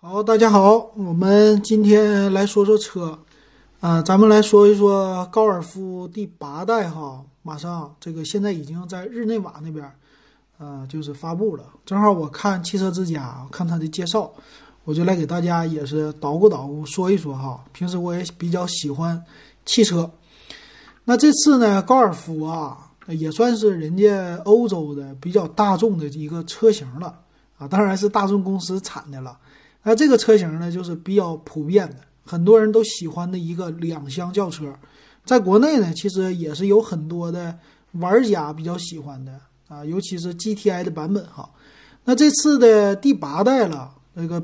好，大家好，我们今天来说说车，啊、咱们来说一说高尔夫第八代哈，马上这个现在已经在日内瓦那边，呃，就是发布了。正好我看汽车之家看它的介绍，我就来给大家也是捣鼓捣鼓说一说哈。平时我也比较喜欢汽车，那这次呢，高尔夫啊，也算是人家欧洲的比较大众的一个车型了啊，当然是大众公司产的了。那这个车型呢，就是比较普遍的，很多人都喜欢的一个两厢轿车。在国内呢，其实也是有很多的玩家比较喜欢的啊，尤其是 GTI 的版本哈。那这次的第八代了，那个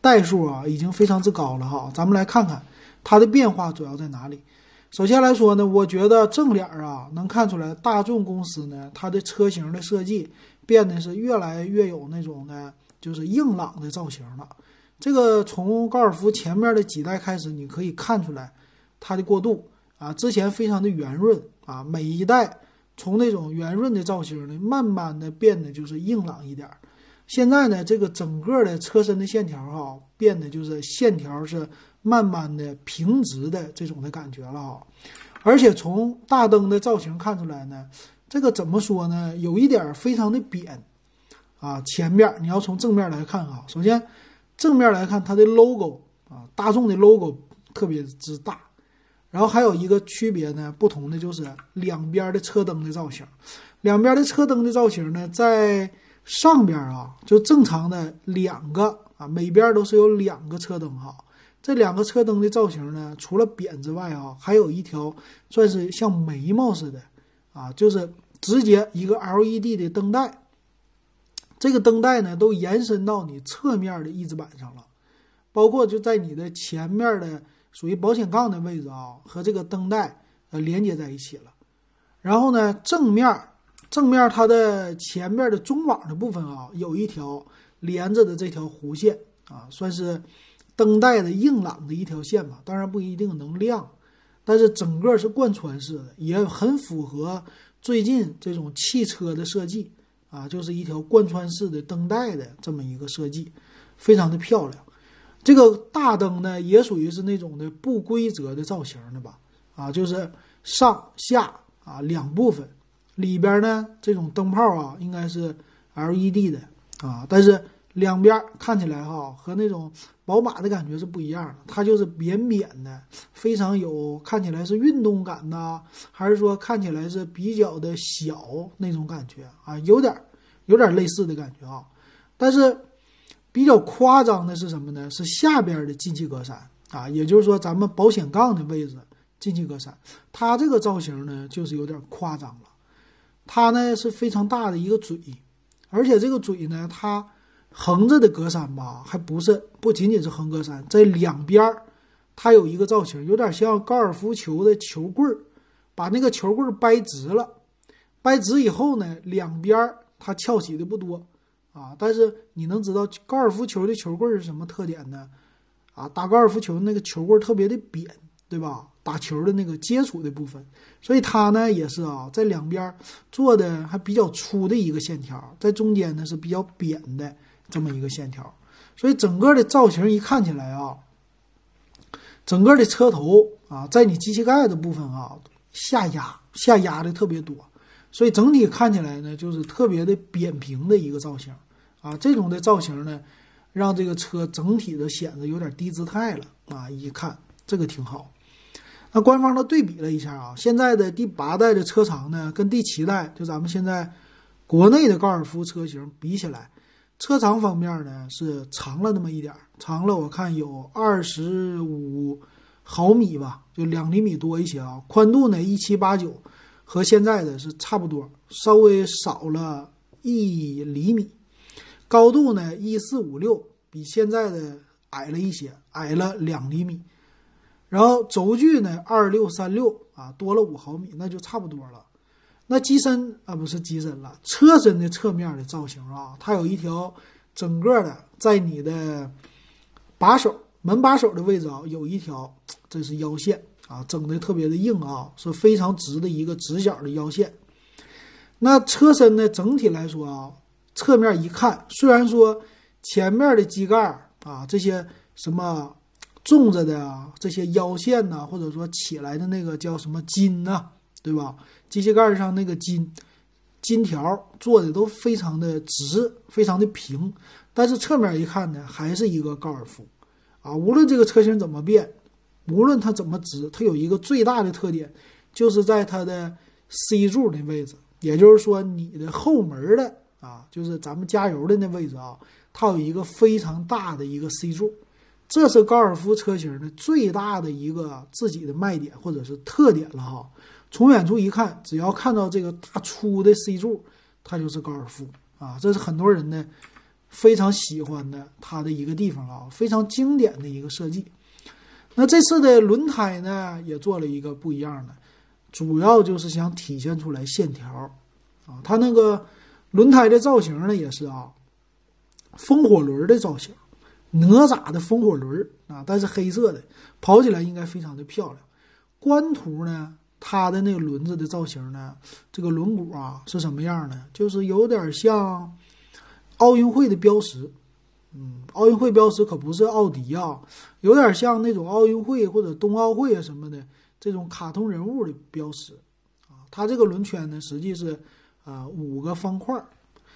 代数啊，已经非常之高了哈。咱们来看看它的变化主要在哪里。首先来说呢，我觉得正脸啊，能看出来大众公司呢，它的车型的设计变得是越来越有那种的。就是硬朗的造型了，这个从高尔夫前面的几代开始，你可以看出来它的过渡啊，之前非常的圆润啊，每一代从那种圆润的造型呢，慢慢的变得就是硬朗一点儿。现在呢，这个整个的车身的线条哈，变得就是线条是慢慢的平直的这种的感觉了哈，而且从大灯的造型看出来呢，这个怎么说呢，有一点非常的扁。啊，前面你要从正面来看哈，首先正面来看它的 logo 啊，大众的 logo 特别之大，然后还有一个区别呢，不同的就是两边的车灯的造型，两边的车灯的造型呢，在上边啊，就正常的两个啊，每边都是有两个车灯哈，这两个车灯的造型呢，除了扁之外啊，还有一条算是像眉毛似的啊，就是直接一个 LED 的灯带。这个灯带呢，都延伸到你侧面的翼子板上了，包括就在你的前面的属于保险杠的位置啊，和这个灯带呃连接在一起了。然后呢，正面正面它的前面的中网的部分啊，有一条连着的这条弧线啊，算是灯带的硬朗的一条线吧。当然不一定能亮，但是整个是贯穿式的，也很符合最近这种汽车的设计。啊，就是一条贯穿式的灯带的这么一个设计，非常的漂亮。这个大灯呢，也属于是那种的不规则的造型的吧？啊，就是上下啊两部分，里边呢这种灯泡啊应该是 LED 的啊，但是两边看起来哈和那种宝马的感觉是不一样的，它就是扁扁的，非常有看起来是运动感呐，还是说看起来是比较的小那种感觉啊，有点。有点类似的感觉啊，但是比较夸张的是什么呢？是下边的进气格栅啊，也就是说咱们保险杠的位置进气格栅，它这个造型呢就是有点夸张了。它呢是非常大的一个嘴，而且这个嘴呢，它横着的格栅吧，还不是不仅仅是横格栅，在两边儿它有一个造型，有点像高尔夫球的球棍儿，把那个球棍儿掰直了，掰直以后呢，两边儿。它翘起的不多，啊，但是你能知道高尔夫球的球棍是什么特点呢？啊，打高尔夫球那个球棍特别的扁，对吧？打球的那个接触的部分，所以它呢也是啊，在两边做的还比较粗的一个线条，在中间呢是比较扁的这么一个线条，所以整个的造型一看起来啊，整个的车头啊，在你机器盖的部分啊下压下压的特别多。所以整体看起来呢，就是特别的扁平的一个造型，啊，这种的造型呢，让这个车整体的显得有点低姿态了，啊，一看这个挺好。那官方的对比了一下啊，现在的第八代的车长呢，跟第七代就咱们现在国内的高尔夫车型比起来，车长方面呢是长了那么一点儿，长了我看有二十五毫米吧，就两厘米多一些啊，宽度呢一七八九。和现在的是差不多，稍微少了一厘米，高度呢一四五六，比现在的矮了一些，矮了两厘米。然后轴距呢二六三六啊，多了五毫米，那就差不多了。那机身啊不是机身了，车身的侧面的造型啊，它有一条整个的在你的把手门把手的位置啊，有一条，这是腰线。啊，整的特别的硬啊，是非常直的一个直角的腰线。那车身呢，整体来说啊，侧面一看，虽然说前面的机盖啊，这些什么纵着的啊，这些腰线呐，或者说起来的那个叫什么筋呐，对吧？机械盖上那个筋筋条做的都非常的直，非常的平，但是侧面一看呢，还是一个高尔夫啊。无论这个车型怎么变，无论它怎么直，它有一个最大的特点，就是在它的 C 柱的位置，也就是说你的后门的啊，就是咱们加油的那位置啊。它有一个非常大的一个 C 柱，这是高尔夫车型的最大的一个自己的卖点或者是特点了哈。从远处一看，只要看到这个大粗的 C 柱，它就是高尔夫啊。这是很多人呢非常喜欢的它的一个地方啊，非常经典的一个设计。那这次的轮胎呢也做了一个不一样的，主要就是想体现出来线条啊。它那个轮胎的造型呢也是啊。风火轮的造型，哪吒的风火轮啊，但是黑色的，跑起来应该非常的漂亮。官图呢，它的那个轮子的造型呢，这个轮毂啊是什么样的？就是有点像奥运会的标识。嗯，奥运会标识可不是奥迪啊，有点像那种奥运会或者冬奥会啊什么的这种卡通人物的标识啊。它这个轮圈呢，实际是啊五个方块。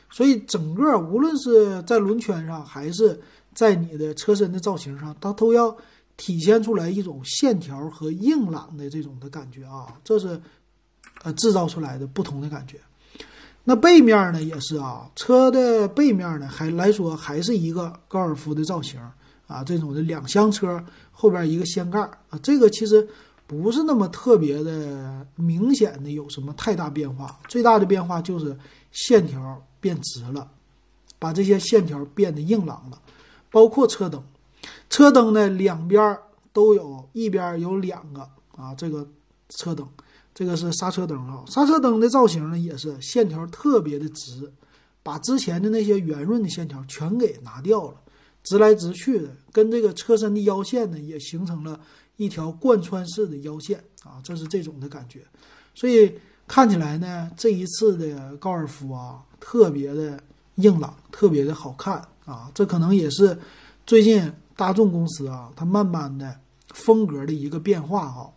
所以整个无论是在轮圈上，还是在你的车身的造型上，它都要体现出来一种线条和硬朗的这种的感觉啊，这是呃制造出来的不同的感觉。那背面呢也是啊，车的背面呢还来说还是一个高尔夫的造型啊，这种的两厢车后边一个掀盖啊，这个其实不是那么特别的明显的有什么太大变化，最大的变化就是线条。变直了，把这些线条变得硬朗了，包括车灯，车灯呢两边都有一边有两个啊，这个车灯，这个是刹车灯啊，刹车灯的造型呢也是线条特别的直，把之前的那些圆润的线条全给拿掉了，直来直去的，跟这个车身的腰线呢也形成了一条贯穿式的腰线啊，这是这种的感觉，所以看起来呢这一次的高尔夫啊。特别的硬朗，特别的好看啊！这可能也是最近大众公司啊，它慢慢的风格的一个变化哈。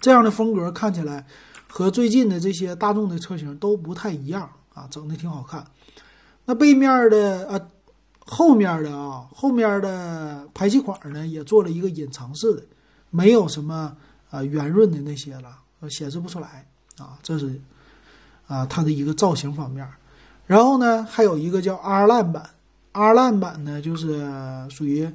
这样的风格看起来和最近的这些大众的车型都不太一样啊，整的挺好看。那背面的啊，后面的啊，后面的排气管呢，也做了一个隐藏式的，没有什么啊圆润的那些了，显示不出来啊，这是。啊，它的一个造型方面，然后呢，还有一个叫 R Line 版，R Line 版呢就是属于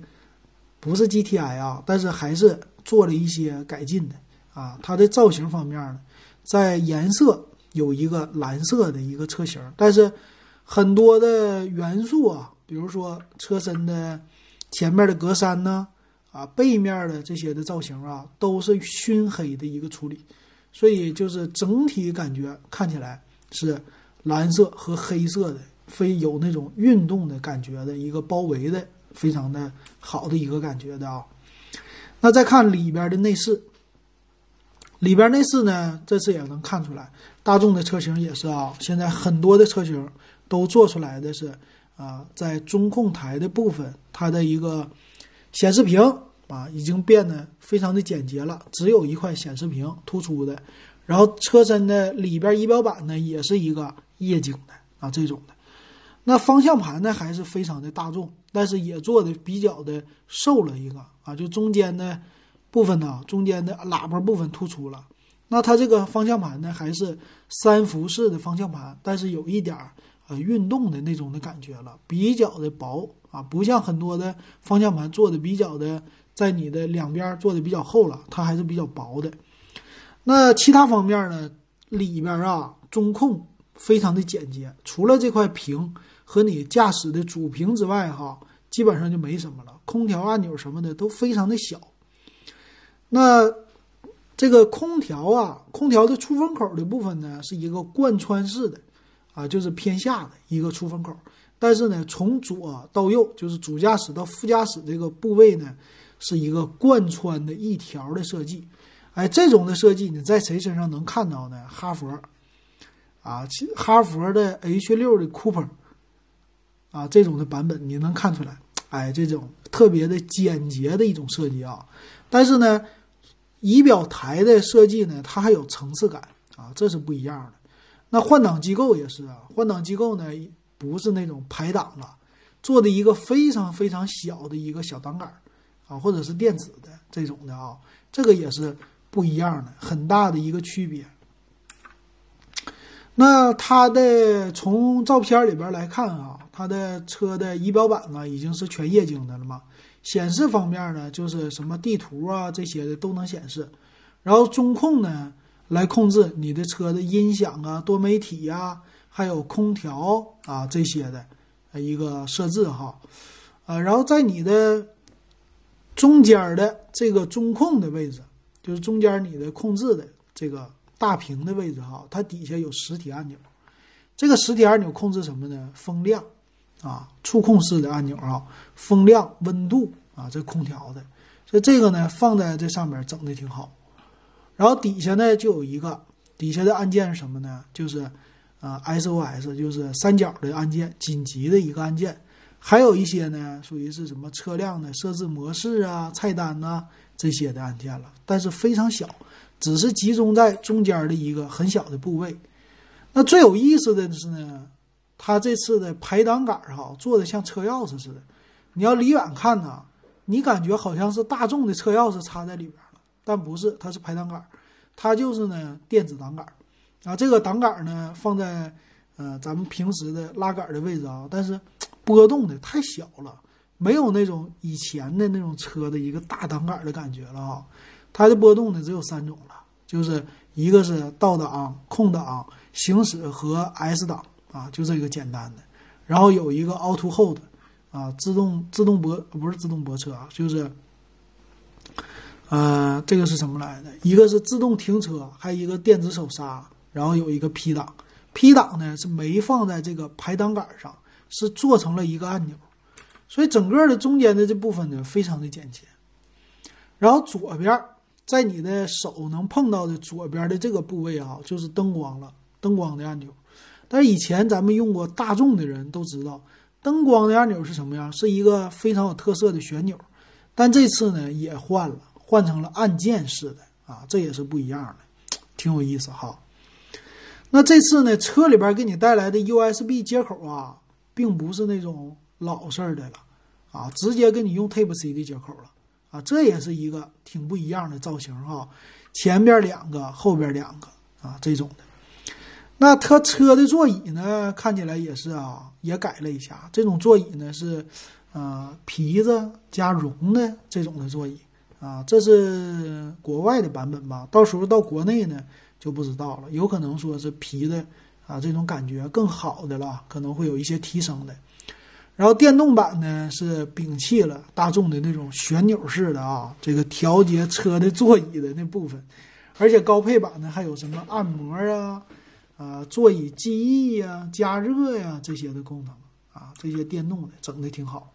不是 GTI 啊，但是还是做了一些改进的啊。它的造型方面呢，在颜色有一个蓝色的一个车型，但是很多的元素啊，比如说车身的前面的格栅呢，啊，背面的这些的造型啊，都是熏黑的一个处理。所以就是整体感觉看起来是蓝色和黑色的，非有那种运动的感觉的一个包围的非常的好的一个感觉的啊。那再看里边的内饰，里边内饰呢，这次也能看出来，大众的车型也是啊，现在很多的车型都做出来的是啊，在中控台的部分，它的一个显示屏。啊，已经变得非常的简洁了，只有一块显示屏突出的，然后车身的里边仪表板呢也是一个液晶的啊这种的，那方向盘呢还是非常的大众，但是也做的比较的瘦了一个啊，就中间的部分呢，中间的喇叭部分突出了，那它这个方向盘呢还是三辐式的方向盘，但是有一点儿呃运动的那种的感觉了，比较的薄啊，不像很多的方向盘做的比较的。在你的两边做的比较厚了，它还是比较薄的。那其他方面呢？里边啊，中控非常的简洁，除了这块屏和你驾驶的主屏之外，哈，基本上就没什么了。空调按钮什么的都非常的小。那这个空调啊，空调的出风口的部分呢，是一个贯穿式的，啊，就是偏下的一个出风口。但是呢，从左到右，就是主驾驶到副驾驶这个部位呢。是一个贯穿的一条的设计，哎，这种的设计你在谁身上能看到呢？哈佛，啊，哈佛的 H 六的 Cooper，啊，这种的版本你能看出来，哎，这种特别的简洁的一种设计啊。但是呢，仪表台的设计呢，它还有层次感啊，这是不一样的。那换挡机构也是啊，换挡机构呢不是那种排档了，做的一个非常非常小的一个小档杆啊，或者是电子的这种的啊，这个也是不一样的，很大的一个区别。那它的从照片里边来看啊，它的车的仪表板呢已经是全液晶的了嘛？显示方面呢，就是什么地图啊这些的都能显示。然后中控呢，来控制你的车的音响啊、多媒体呀，还有空调啊这些的一个设置哈。啊，然后在你的中间的这个中控的位置，就是中间你的控制的这个。大屏的位置哈，它底下有实体按钮，这个实体按钮控制什么呢？风量啊，触控式的按钮啊，风量、温度啊，这空调的，所以这个呢放在这上面整的挺好。然后底下呢就有一个，底下的按键是什么呢？就是啊 SOS，就是三角的按键，紧急的一个按键。还有一些呢属于是什么车辆的设置模式啊、菜单呐这些的按键了，但是非常小。只是集中在中间的一个很小的部位。那最有意思的是呢，它这次的排挡杆哈做的像车钥匙似的。你要离远看呢，你感觉好像是大众的车钥匙插在里边了，但不是，它是排挡杆，它就是呢电子挡杆。啊，这个挡杆呢放在呃咱们平时的拉杆的位置啊，但是波动的太小了，没有那种以前的那种车的一个大挡杆的感觉了啊。它的波动呢只有三种了，就是一个是倒档、空档、行驶和 S 档啊，就这个简单的。然后有一个 Auto Hold 啊，自动自动泊不是自动泊车啊，就是呃这个是什么来的？一个是自动停车，还有一个电子手刹，然后有一个 P 档。P 档呢是没放在这个排挡杆上，是做成了一个按钮，所以整个的中间的这部分呢非常的简洁。然后左边。在你的手能碰到的左边的这个部位啊，就是灯光了，灯光的按钮。但是以前咱们用过大众的人都知道，灯光的按钮是什么样？是一个非常有特色的旋钮。但这次呢也换了，换成了按键式的啊，这也是不一样的，挺有意思哈。那这次呢，车里边给你带来的 USB 接口啊，并不是那种老式的了啊，直接给你用 Type C 的接口了。啊，这也是一个挺不一样的造型哈，前边两个，后边两个啊，这种的。那它车的座椅呢，看起来也是啊，也改了一下。这种座椅呢是，呃，皮子加绒的这种的座椅啊，这是国外的版本吧？到时候到国内呢就不知道了，有可能说是皮的啊，这种感觉更好的了，可能会有一些提升的。然后电动版呢是摒弃了大众的那种旋钮式的啊，这个调节车的座椅的那部分，而且高配版呢还有什么按摩啊、啊座椅记忆呀、加热呀这些的功能啊，这些电动的整的挺好。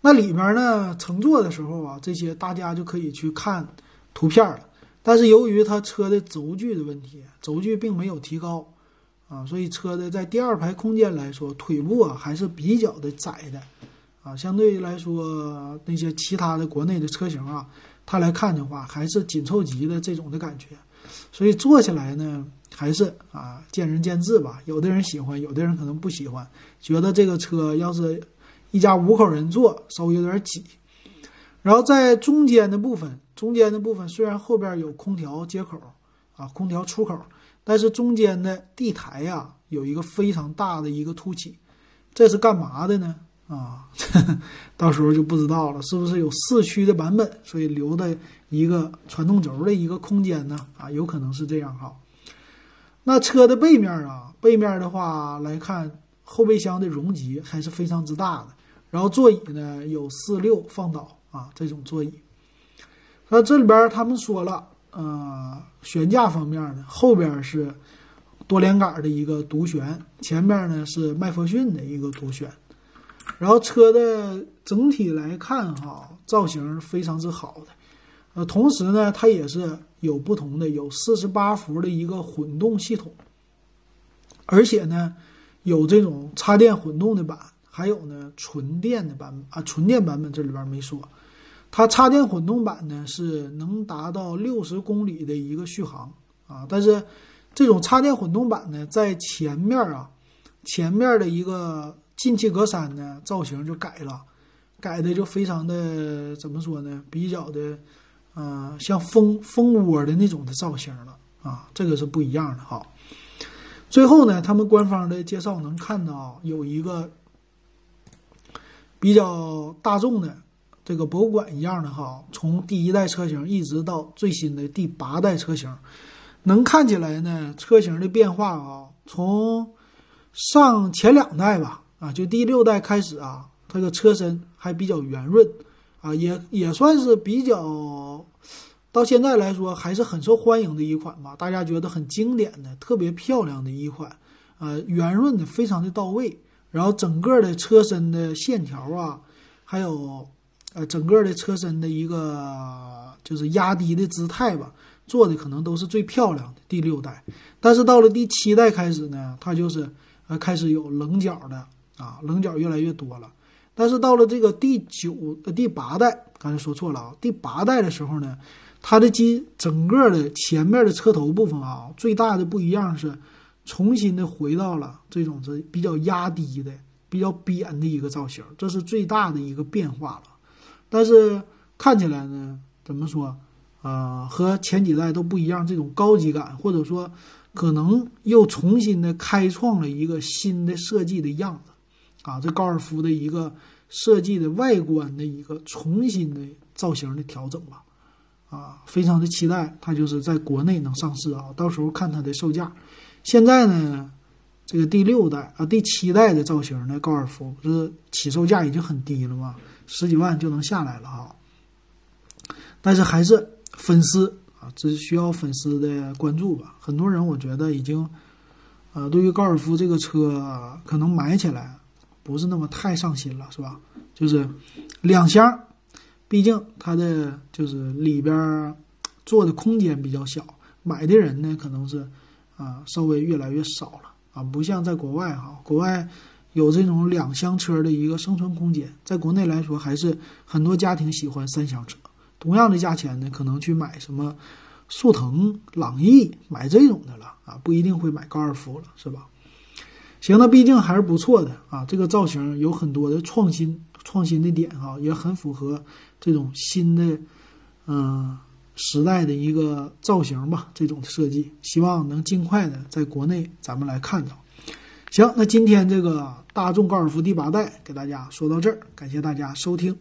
那里面呢乘坐的时候啊，这些大家就可以去看图片了。但是由于它车的轴距的问题，轴距并没有提高。啊，所以车的在第二排空间来说，腿部啊还是比较的窄的，啊，相对于来说那些其他的国内的车型啊，它来看的话还是紧凑级的这种的感觉，所以坐起来呢还是啊见仁见智吧，有的人喜欢，有的人可能不喜欢，觉得这个车要是一家五口人坐稍微有点挤，然后在中间的部分，中间的部分虽然后边有空调接口啊，空调出口。但是中间的地台呀，有一个非常大的一个凸起，这是干嘛的呢？啊，到时候就不知道了，是不是有四驱的版本，所以留的一个传动轴的一个空间呢？啊，有可能是这样哈。那车的背面啊，背面的话来看，后备箱的容积还是非常之大的。然后座椅呢，有四六放倒啊，这种座椅。那这里边他们说了。呃，悬架方面呢，后边是多连杆的一个独悬，前面呢是麦弗逊的一个独悬。然后车的整体来看哈，造型非常之好的。呃，同时呢，它也是有不同的，有四十八伏的一个混动系统，而且呢有这种插电混动的版，还有呢纯电的版本啊，纯电版本这里边没说。它插电混动版呢是能达到六十公里的一个续航啊，但是这种插电混动版呢，在前面啊，前面的一个进气格栅呢造型就改了，改的就非常的怎么说呢？比较的，呃，像蜂蜂窝的那种的造型了啊，这个是不一样的哈。最后呢，他们官方的介绍能看到有一个比较大众的。这个博物馆一样的哈，从第一代车型一直到最新的第八代车型，能看起来呢，车型的变化啊，从上前两代吧，啊，就第六代开始啊，它的车身还比较圆润，啊，也也算是比较，到现在来说还是很受欢迎的一款吧，大家觉得很经典的、特别漂亮的一款，呃，圆润的非常的到位，然后整个的车身的线条啊，还有。呃，整个的车身的一个就是压低的姿态吧，做的可能都是最漂亮的第六代，但是到了第七代开始呢，它就是呃开始有棱角的啊，棱角越来越多了。但是到了这个第九呃、第八代，刚才说错了啊，第八代的时候呢，它的机整个的前面的车头部分啊，最大的不一样是重新的回到了这种是比较压低的、比较扁的一个造型，这是最大的一个变化了。但是看起来呢，怎么说，啊，和前几代都不一样，这种高级感，或者说，可能又重新的开创了一个新的设计的样子，啊，这高尔夫的一个设计的外观的一个重新的造型的调整吧，啊，非常的期待它就是在国内能上市啊，到时候看它的售价。现在呢，这个第六代啊，第七代的造型的高尔夫不是起售价已经很低了吗？十几万就能下来了啊！但是还是粉丝啊，只需要粉丝的关注吧。很多人我觉得已经，呃，对于高尔夫这个车可能买起来不是那么太上心了，是吧？就是两厢，毕竟它的就是里边坐的空间比较小，买的人呢可能是啊稍微越来越少了啊，不像在国外哈，国外。有这种两厢车的一个生存空间，在国内来说，还是很多家庭喜欢三厢车。同样的价钱呢，可能去买什么速腾、朗逸，买这种的了啊，不一定会买高尔夫了，是吧？行，那毕竟还是不错的啊。这个造型有很多的创新，创新的点哈，也很符合这种新的嗯时代的一个造型吧。这种设计，希望能尽快的在国内咱们来看到。行，那今天这个大众高尔夫第八代给大家说到这儿，感谢大家收听。